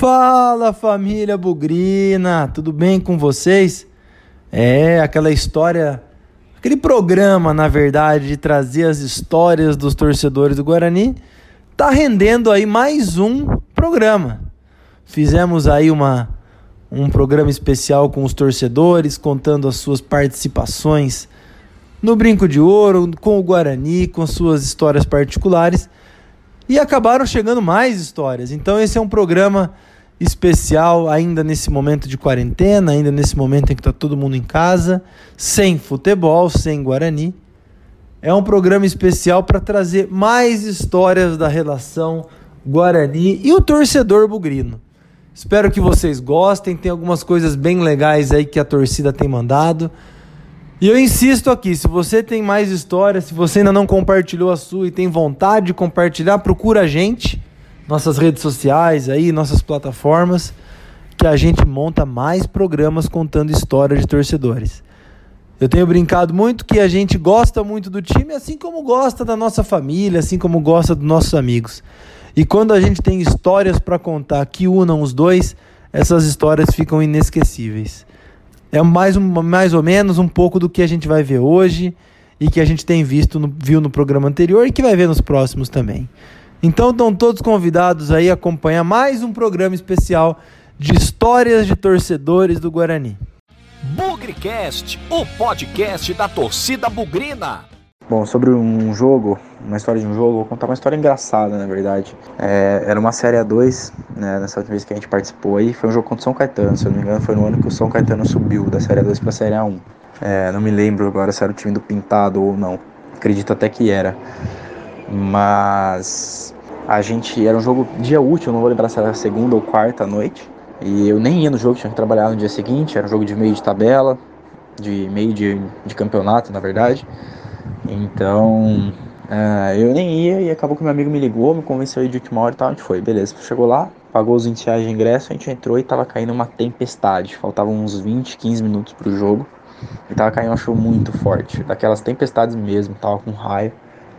Fala família Bugrina, tudo bem com vocês? É aquela história, aquele programa, na verdade, de trazer as histórias dos torcedores do Guarani, tá rendendo aí mais um programa. Fizemos aí uma um programa especial com os torcedores, contando as suas participações no Brinco de Ouro, com o Guarani, com suas histórias particulares. E acabaram chegando mais histórias. Então esse é um programa especial ainda nesse momento de quarentena, ainda nesse momento em que está todo mundo em casa, sem futebol, sem Guarani. É um programa especial para trazer mais histórias da relação Guarani e o torcedor bugrino. Espero que vocês gostem, tem algumas coisas bem legais aí que a torcida tem mandado. E eu insisto aqui, se você tem mais histórias, se você ainda não compartilhou a sua e tem vontade de compartilhar, procura a gente nossas redes sociais aí, nossas plataformas, que a gente monta mais programas contando histórias de torcedores. Eu tenho brincado muito que a gente gosta muito do time, assim como gosta da nossa família, assim como gosta dos nossos amigos. E quando a gente tem histórias para contar que unam os dois, essas histórias ficam inesquecíveis. É mais, um, mais ou menos um pouco do que a gente vai ver hoje e que a gente tem visto no, viu no programa anterior e que vai ver nos próximos também. Então estão todos convidados aí a acompanhar mais um programa especial de histórias de torcedores do Guarani. Bugrecast, o podcast da torcida bugrina. Bom, sobre um jogo, uma história de um jogo, vou contar uma história engraçada, na verdade. É, era uma Série A2, né, nessa última vez que a gente participou aí, foi um jogo contra o São Caetano, se eu não me engano, foi no ano que o São Caetano subiu da Série A2 para a Série A1. É, não me lembro agora se era o time do Pintado ou não, acredito até que era. Mas a gente era um jogo dia útil, não vou lembrar se era segunda ou quarta noite. E eu nem ia no jogo, tinha que trabalhar no dia seguinte, era um jogo de meio de tabela, de meio de, de campeonato, na verdade. Então, uh, eu nem ia e acabou que meu amigo me ligou, me convenceu de última hora e tal, a gente foi, beleza. Chegou lá, pagou os 20 reais de ingresso, a gente entrou e tava caindo uma tempestade. Faltavam uns 20, 15 minutos pro jogo. E tava caindo uma chuva muito forte, daquelas tempestades mesmo, tava com raio.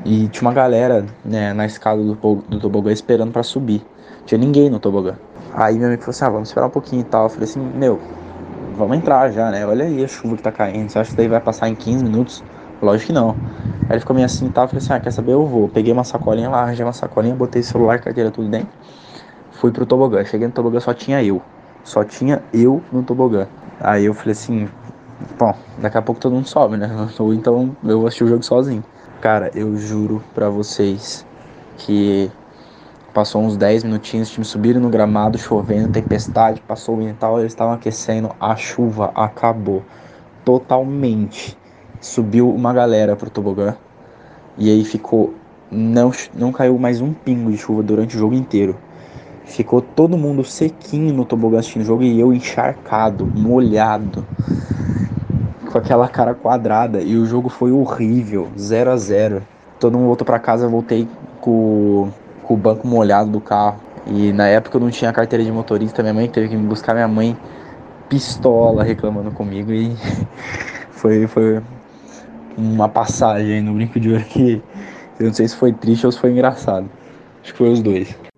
E tinha uma galera né, na escada do, do tobogã esperando para subir. Tinha ninguém no tobogã. Aí meu amigo falou assim: ah, vamos esperar um pouquinho e tal. Eu falei assim: meu, vamos entrar já, né? Olha aí a chuva que tá caindo. Você acha que daí vai passar em 15 minutos? Lógico que não. Aí ele ficou meio assim e tal. Eu falei assim: ah, quer saber? Eu vou. Peguei uma sacolinha lá, arranjei uma sacolinha, botei celular, carteira, tudo dentro. Fui pro tobogã. Cheguei no tobogã, só tinha eu. Só tinha eu no tobogã. Aí eu falei assim: bom, daqui a pouco todo mundo sobe, né? Ou então eu vou assistir o jogo sozinho. Cara, eu juro pra vocês que passou uns 10 minutinhos, os times subiram no gramado, chovendo, tempestade, passou o tal, eles estavam aquecendo, a chuva acabou totalmente. Subiu uma galera pro tobogã e aí ficou não não caiu mais um pingo de chuva durante o jogo inteiro. Ficou todo mundo sequinho no tobogã assistindo o jogo e eu encharcado, molhado com aquela cara quadrada e o jogo foi horrível, 0 a 0 Todo mundo voltou para casa, eu voltei com, com o banco molhado do carro. E na época eu não tinha carteira de motorista, minha mãe teve que me buscar, minha mãe pistola reclamando comigo e foi, foi uma passagem no brinco de ouro que eu não sei se foi triste ou se foi engraçado. Acho que foi os dois.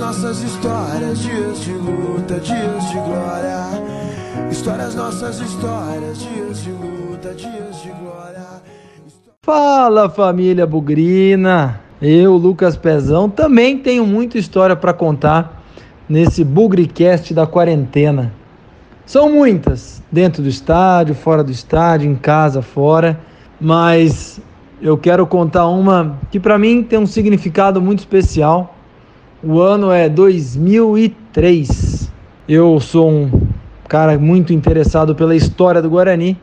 Nossas histórias, dias de luta, dias de glória. Histórias, nossas histórias, dias de luta, dias de glória. Fala família Bugrina! Eu, Lucas Pezão, também tenho muita história para contar nesse Bugricast da quarentena. São muitas, dentro do estádio, fora do estádio, em casa, fora, mas eu quero contar uma que para mim tem um significado muito especial o ano é 2003. Eu sou um cara muito interessado pela história do Guarani.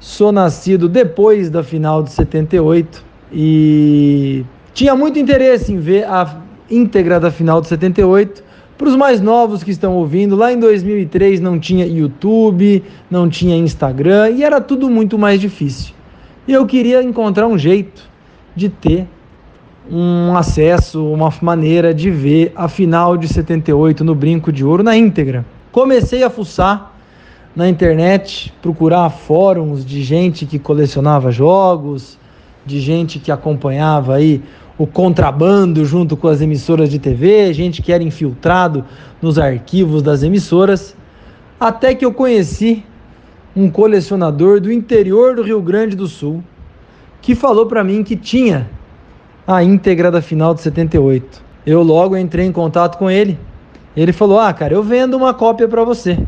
Sou nascido depois da final de 78 e tinha muito interesse em ver a íntegra da final de 78. Para os mais novos que estão ouvindo, lá em 2003 não tinha YouTube, não tinha Instagram e era tudo muito mais difícil. E eu queria encontrar um jeito de ter um acesso, uma maneira de ver a final de 78 no Brinco de Ouro na íntegra. Comecei a fuçar na internet, procurar fóruns de gente que colecionava jogos, de gente que acompanhava aí o contrabando junto com as emissoras de TV, gente que era infiltrado nos arquivos das emissoras, até que eu conheci um colecionador do interior do Rio Grande do Sul que falou para mim que tinha a íntegra da final de 78. Eu logo entrei em contato com ele. Ele falou: "Ah, cara, eu vendo uma cópia para você".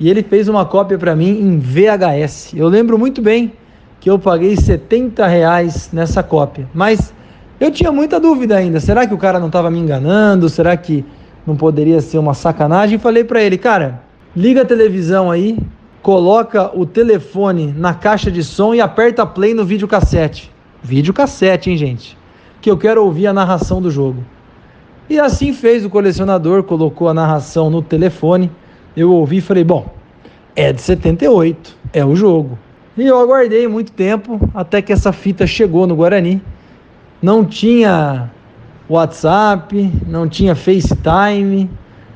E ele fez uma cópia para mim em VHS. Eu lembro muito bem que eu paguei 70 reais nessa cópia. Mas eu tinha muita dúvida ainda. Será que o cara não estava me enganando? Será que não poderia ser uma sacanagem? Falei para ele, cara, liga a televisão aí, coloca o telefone na caixa de som e aperta play no videocassete. Videocassete, hein, gente? Que eu quero ouvir a narração do jogo. E assim fez o colecionador, colocou a narração no telefone. Eu ouvi e falei, bom, é de 78, é o jogo. E eu aguardei muito tempo até que essa fita chegou no Guarani. Não tinha WhatsApp, não tinha FaceTime,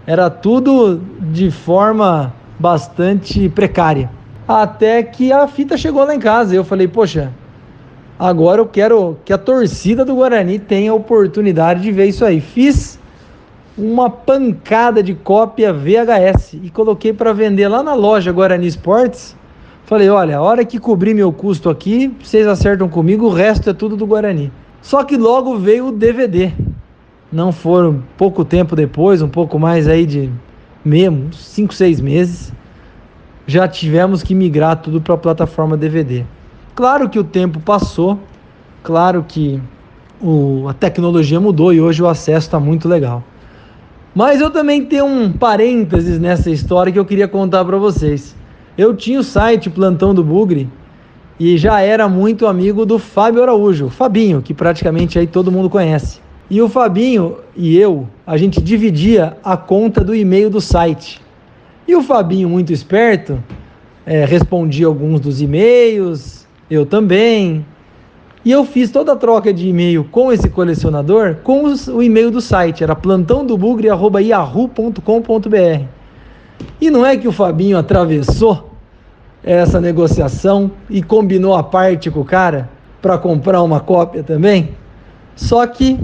era tudo de forma bastante precária. Até que a fita chegou lá em casa. Eu falei, poxa, agora eu quero que a torcida do Guarani tenha a oportunidade de ver isso aí. Fiz uma pancada de cópia VHS e coloquei para vender lá na loja Guarani Esportes Falei, olha, a hora que cobrir meu custo aqui, vocês acertam comigo, o resto é tudo do Guarani. Só que logo veio o DVD. Não foram pouco tempo depois, um pouco mais aí de mesmo, 5, 6 meses, já tivemos que migrar tudo para a plataforma DVD. Claro que o tempo passou, claro que o, a tecnologia mudou e hoje o acesso está muito legal. Mas eu também tenho um parênteses nessa história que eu queria contar para vocês. Eu tinha o site Plantão do Bugre e já era muito amigo do Fábio Araújo, Fabinho, que praticamente aí todo mundo conhece. E o Fabinho e eu, a gente dividia a conta do e-mail do site. E o Fabinho, muito esperto, é, respondia alguns dos e-mails, eu também. E eu fiz toda a troca de e-mail com esse colecionador com os, o e-mail do site, era plantãodobugre.yahoo.com.br. E não é que o Fabinho atravessou essa negociação e combinou a parte com o cara para comprar uma cópia também. Só que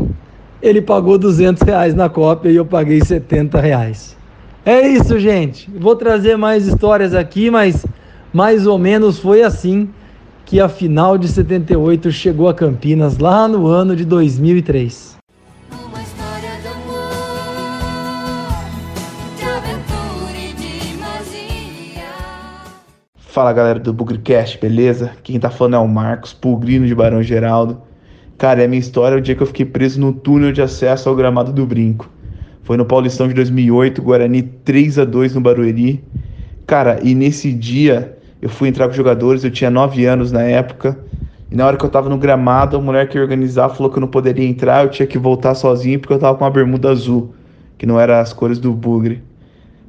ele pagou 200 reais na cópia e eu paguei 70 reais. É isso, gente. Vou trazer mais histórias aqui, mas mais ou menos foi assim que a final de 78 chegou a Campinas lá no ano de 2003. Fala galera do Bugrecast, beleza? Quem tá falando é o Marcos, Pugrino de Barão Geraldo. Cara, é a minha história o dia que eu fiquei preso no túnel de acesso ao gramado do Brinco. Foi no Paulistão de 2008, Guarani 3 a 2 no Barueri. Cara, e nesse dia eu fui entrar com os jogadores, eu tinha 9 anos na época. E na hora que eu tava no gramado, a mulher que ia organizar falou que eu não poderia entrar, eu tinha que voltar sozinho porque eu tava com uma bermuda azul, que não era as cores do Bugre.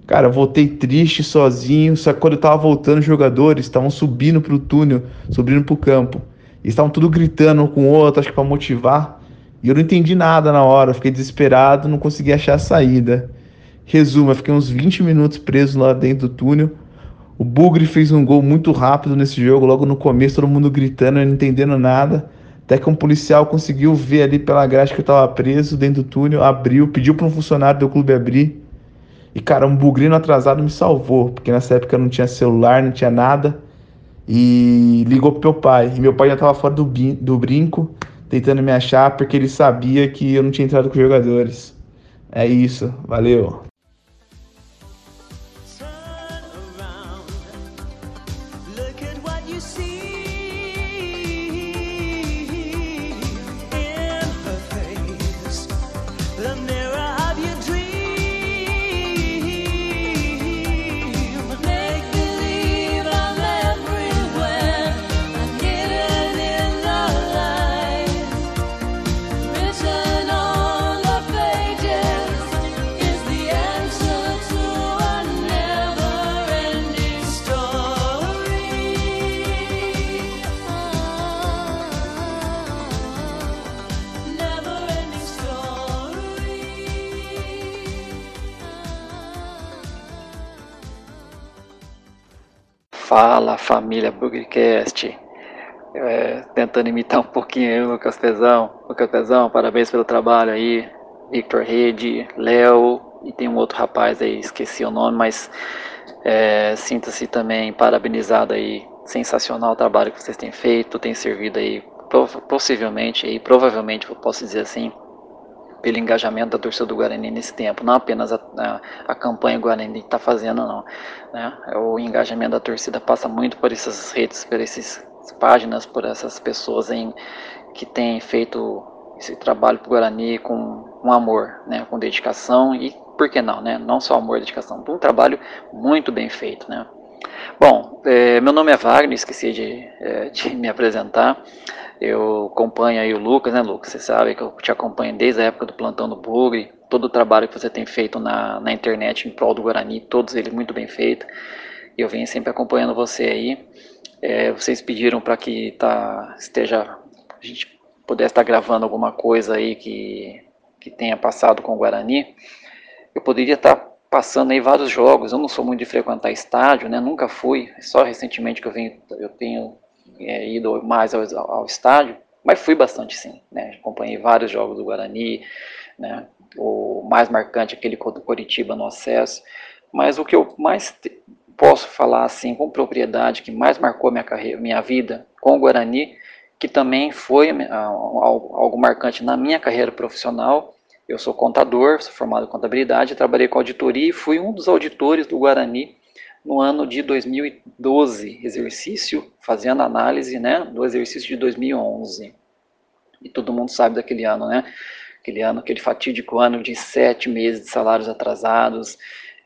Cara, voltei triste, sozinho, só que quando eu tava voltando, os jogadores estavam subindo pro túnel, subindo pro campo. E estavam tudo gritando um com o outro, acho que pra motivar. E eu não entendi nada na hora, fiquei desesperado, não consegui achar a saída. Resumo, eu fiquei uns 20 minutos preso lá dentro do túnel. O Bugre fez um gol muito rápido nesse jogo, logo no começo, todo mundo gritando, não entendendo nada. Até que um policial conseguiu ver ali pela grade que eu tava preso dentro do túnel, abriu, pediu para um funcionário do clube abrir. E, cara, um bugrino atrasado me salvou, porque nessa época não tinha celular, não tinha nada. E ligou pro meu pai. E meu pai já tava fora do, do brinco, tentando me achar, porque ele sabia que eu não tinha entrado com os jogadores. É isso, valeu. Fala família Bugrecast. é, tentando imitar um pouquinho aí o Lucas Pezão. Lucas Pezão, parabéns pelo trabalho aí. Victor Rede, Léo e tem um outro rapaz aí, esqueci o nome, mas é, sinta-se também parabenizado aí. Sensacional o trabalho que vocês têm feito, tem servido aí, possivelmente aí, provavelmente, eu posso dizer assim, pelo engajamento da torcida do Guarani nesse tempo, não apenas a, a, a campanha Guarani está fazendo, não. Né? O engajamento da torcida passa muito por essas redes, por essas páginas, por essas pessoas em, que têm feito esse trabalho para o Guarani com, com amor, né? com dedicação e, por que não, né? não só amor e dedicação, um trabalho muito bem feito. Né? Bom, é, meu nome é Wagner, esqueci de, é, de me apresentar. Eu acompanho aí o Lucas, né, Lucas? Você sabe que eu te acompanho desde a época do plantão do Bugre, todo o trabalho que você tem feito na, na internet em prol do Guarani, todos eles muito bem feito. Eu venho sempre acompanhando você aí. É, vocês pediram para que tá, esteja, a gente pudesse estar tá gravando alguma coisa aí que, que tenha passado com o Guarani. Eu poderia estar tá passando aí vários jogos. Eu não sou muito de frequentar estádio, né? Nunca fui. Só recentemente que eu venho, eu tenho é, ido mais ao, ao, estádio, mas fui bastante sim, né? Acompanhei vários jogos do Guarani, né? O mais marcante aquele do Coritiba no acesso, mas o que eu mais te, posso falar assim com propriedade, que mais marcou minha carreira, minha vida com o Guarani, que também foi algo marcante na minha carreira profissional. Eu sou contador, sou formado em contabilidade, trabalhei com auditoria e fui um dos auditores do Guarani no ano de 2012, exercício, fazendo análise né, do exercício de 2011. E todo mundo sabe daquele ano, né? Aquele ano, aquele fatídico ano de sete meses de salários atrasados,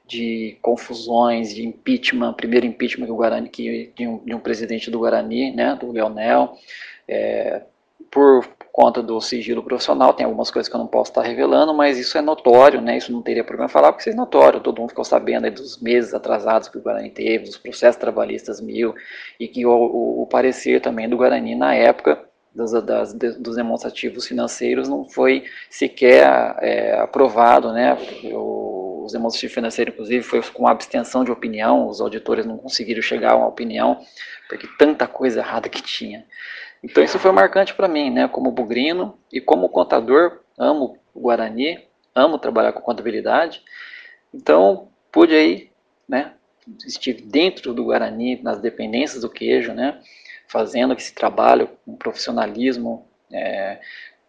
de confusões, de impeachment, primeiro impeachment que o Guarani, que, de, um, de um presidente do Guarani, né, do Leonel, é, por conta do sigilo profissional, tem algumas coisas que eu não posso estar revelando, mas isso é notório, né? Isso não teria problema falar, porque isso é notório, todo mundo ficou sabendo dos meses atrasados que o Guarani teve, dos processos trabalhistas mil, e que o, o, o parecer também do Guarani na época das, das, dos demonstrativos financeiros não foi sequer é, aprovado, né? O, os demonstrativos financeiros, inclusive, foi com abstenção de opinião, os auditores não conseguiram chegar a uma opinião, porque tanta coisa errada que tinha. Então isso foi marcante para mim, né? Como bugrino e como contador, amo o Guarani, amo trabalhar com contabilidade. Então pude aí, né? Estive dentro do Guarani, nas dependências do queijo, né? Fazendo esse trabalho com profissionalismo. É,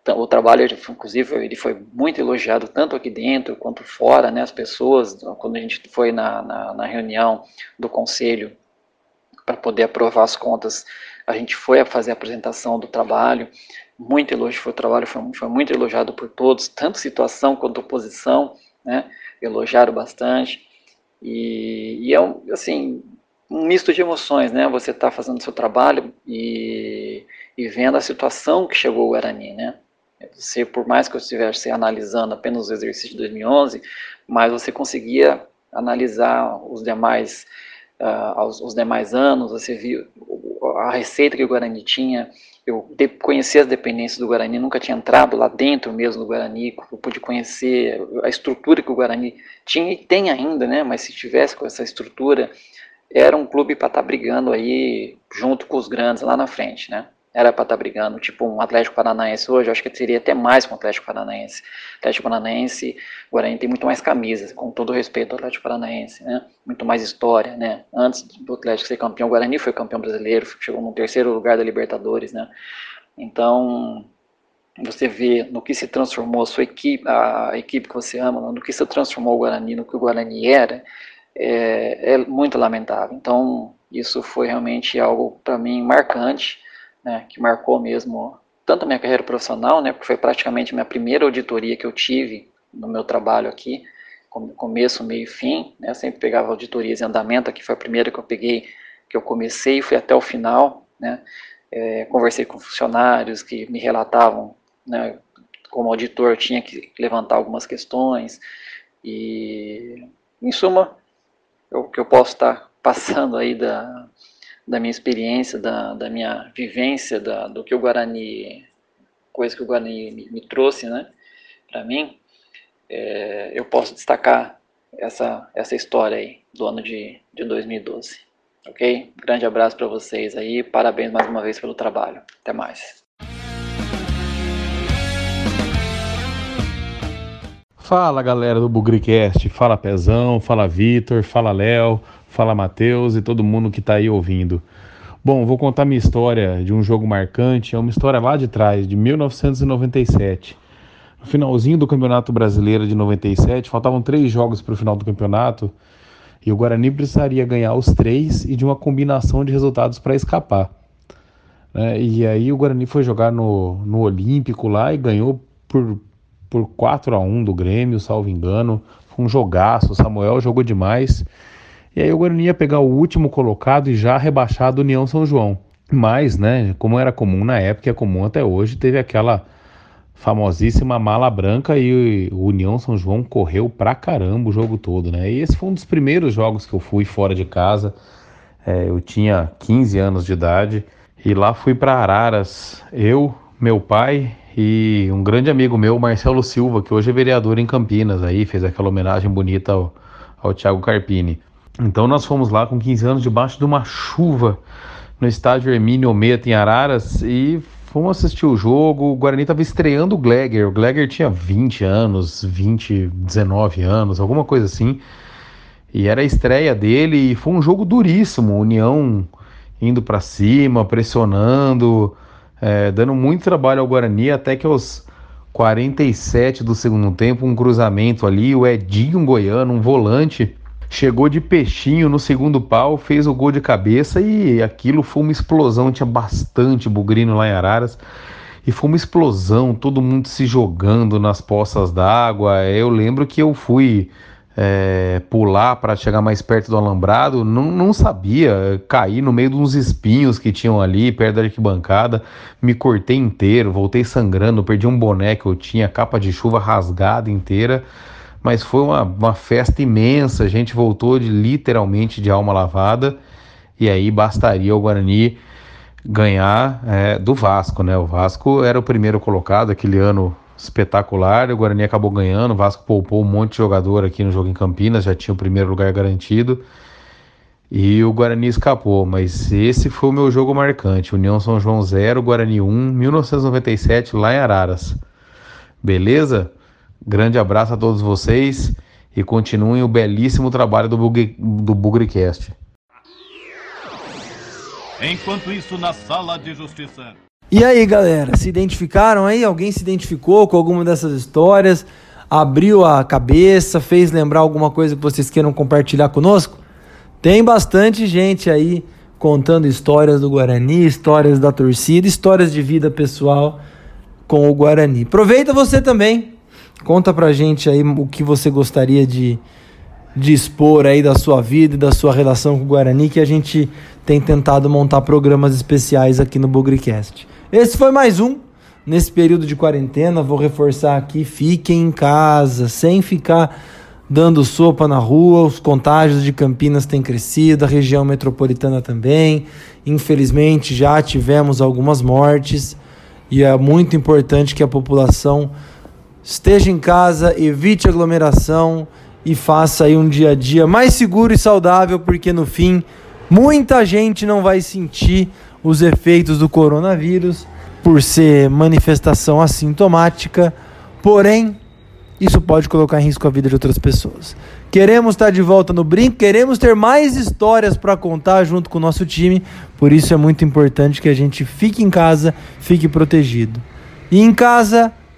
o trabalho, inclusive, ele foi muito elogiado tanto aqui dentro quanto fora, né? As pessoas, quando a gente foi na, na, na reunião do conselho para poder aprovar as contas a gente foi a fazer a apresentação do trabalho, muito elogio, foi, o trabalho foi, foi muito elogiado por todos, tanto situação quanto oposição, né, elogiaram bastante, e, e é um, assim, um misto de emoções, né, você está fazendo seu trabalho e, e vendo a situação que chegou o Guarani, né, você, por mais que eu estivesse analisando apenas os exercícios de 2011, mas você conseguia analisar os demais uh, aos, os demais anos, você viu a receita que o Guarani tinha, eu de, conheci as dependências do Guarani, nunca tinha entrado lá dentro mesmo do Guarani, eu pude conhecer a estrutura que o Guarani tinha e tem ainda, né, mas se tivesse com essa estrutura, era um clube para estar tá brigando aí junto com os grandes lá na frente, né era para estar tá brigando, tipo um Atlético Paranaense hoje, eu acho que seria até mais com o Atlético Paranaense. Atlético Paranaense, o Guarani tem muito mais camisas, com todo respeito ao Atlético Paranaense, né? Muito mais história, né? Antes do Atlético ser campeão, o Guarani foi campeão brasileiro, chegou no terceiro lugar da Libertadores, né? Então, você vê no que se transformou a sua equipe, a equipe que você ama, no que se transformou o Guarani, no que o Guarani era, é, é muito lamentável. Então, isso foi realmente algo para mim marcante né, que marcou mesmo tanto a minha carreira profissional, né, porque foi praticamente a minha primeira auditoria que eu tive no meu trabalho aqui, começo, meio e fim, né, sempre pegava auditorias em andamento, aqui foi a primeira que eu peguei, que eu comecei e fui até o final, né, é, conversei com funcionários que me relatavam, né, como auditor tinha que levantar algumas questões, e em suma, o que eu posso estar passando aí da, da minha experiência, da, da minha vivência, da, do que o Guarani, coisa que o Guarani me, me trouxe, né, para mim, é, eu posso destacar essa, essa história aí do ano de, de 2012. Ok? Grande abraço para vocês aí, parabéns mais uma vez pelo trabalho. Até mais. Fala galera do Bugricast, fala Pezão, fala Vitor, fala Léo, fala Matheus e todo mundo que está aí ouvindo. Bom, vou contar minha história de um jogo marcante, é uma história lá de trás, de 1997. No finalzinho do Campeonato Brasileiro de 97, faltavam três jogos para o final do campeonato e o Guarani precisaria ganhar os três e de uma combinação de resultados para escapar. Né? E aí o Guarani foi jogar no, no Olímpico lá e ganhou por por 4 a 1 do Grêmio, salvo engano. Foi um jogaço, o Samuel jogou demais. E aí o Guarani ia pegar o último colocado e já rebaixado União São João. Mas, né, como era comum na época, é comum até hoje, teve aquela famosíssima mala branca e o União São João correu pra caramba o jogo todo, né? E esse foi um dos primeiros jogos que eu fui fora de casa. É, eu tinha 15 anos de idade e lá fui para Araras. Eu, meu pai e um grande amigo meu, Marcelo Silva, que hoje é vereador em Campinas, aí fez aquela homenagem bonita ao, ao Thiago Carpini. Então nós fomos lá com 15 anos debaixo de uma chuva no estádio Hermínio Ometa em Araras e fomos assistir o jogo. O Guarani estava estreando o Glegger. O Glegger tinha 20 anos, 20, 19 anos, alguma coisa assim. E era a estreia dele e foi um jogo duríssimo. União indo para cima, pressionando é, dando muito trabalho ao Guarani, até que aos 47 do segundo tempo, um cruzamento ali, o Edinho Goiano, um volante, chegou de peixinho no segundo pau, fez o gol de cabeça e aquilo foi uma explosão, tinha bastante bugrino lá em Araras. E foi uma explosão, todo mundo se jogando nas poças d'água. Eu lembro que eu fui é, pular para chegar mais perto do alambrado, não, não sabia, caí no meio de uns espinhos que tinham ali perto da arquibancada, me cortei inteiro, voltei sangrando, perdi um boné que eu tinha, capa de chuva rasgada inteira, mas foi uma, uma festa imensa, a gente voltou de, literalmente de alma lavada, e aí bastaria o Guarani ganhar é, do Vasco, né? O Vasco era o primeiro colocado, aquele ano espetacular. O Guarani acabou ganhando. O Vasco poupou um monte de jogador aqui no jogo em Campinas, já tinha o primeiro lugar garantido. E o Guarani escapou, mas esse foi o meu jogo marcante. União São João 0, Guarani 1, 1997, lá em Araras. Beleza? Grande abraço a todos vocês e continuem o belíssimo trabalho do, Bug, do Bugricast. Enquanto isso, na sala de justiça. E aí, galera, se identificaram aí? Alguém se identificou com alguma dessas histórias? Abriu a cabeça, fez lembrar alguma coisa que vocês queiram compartilhar conosco? Tem bastante gente aí contando histórias do Guarani, histórias da torcida, histórias de vida pessoal com o Guarani. Aproveita você também. Conta pra gente aí o que você gostaria de, de expor aí da sua vida e da sua relação com o Guarani, que a gente tem tentado montar programas especiais aqui no Bugrecast. Esse foi mais um. Nesse período de quarentena, vou reforçar aqui: fiquem em casa, sem ficar dando sopa na rua. Os contágios de Campinas têm crescido, a região metropolitana também. Infelizmente, já tivemos algumas mortes e é muito importante que a população esteja em casa, evite aglomeração e faça aí um dia a dia mais seguro e saudável, porque no fim muita gente não vai sentir os efeitos do coronavírus por ser manifestação assintomática, porém, isso pode colocar em risco a vida de outras pessoas. Queremos estar de volta no brinco, queremos ter mais histórias para contar junto com o nosso time, por isso é muito importante que a gente fique em casa, fique protegido. E em casa,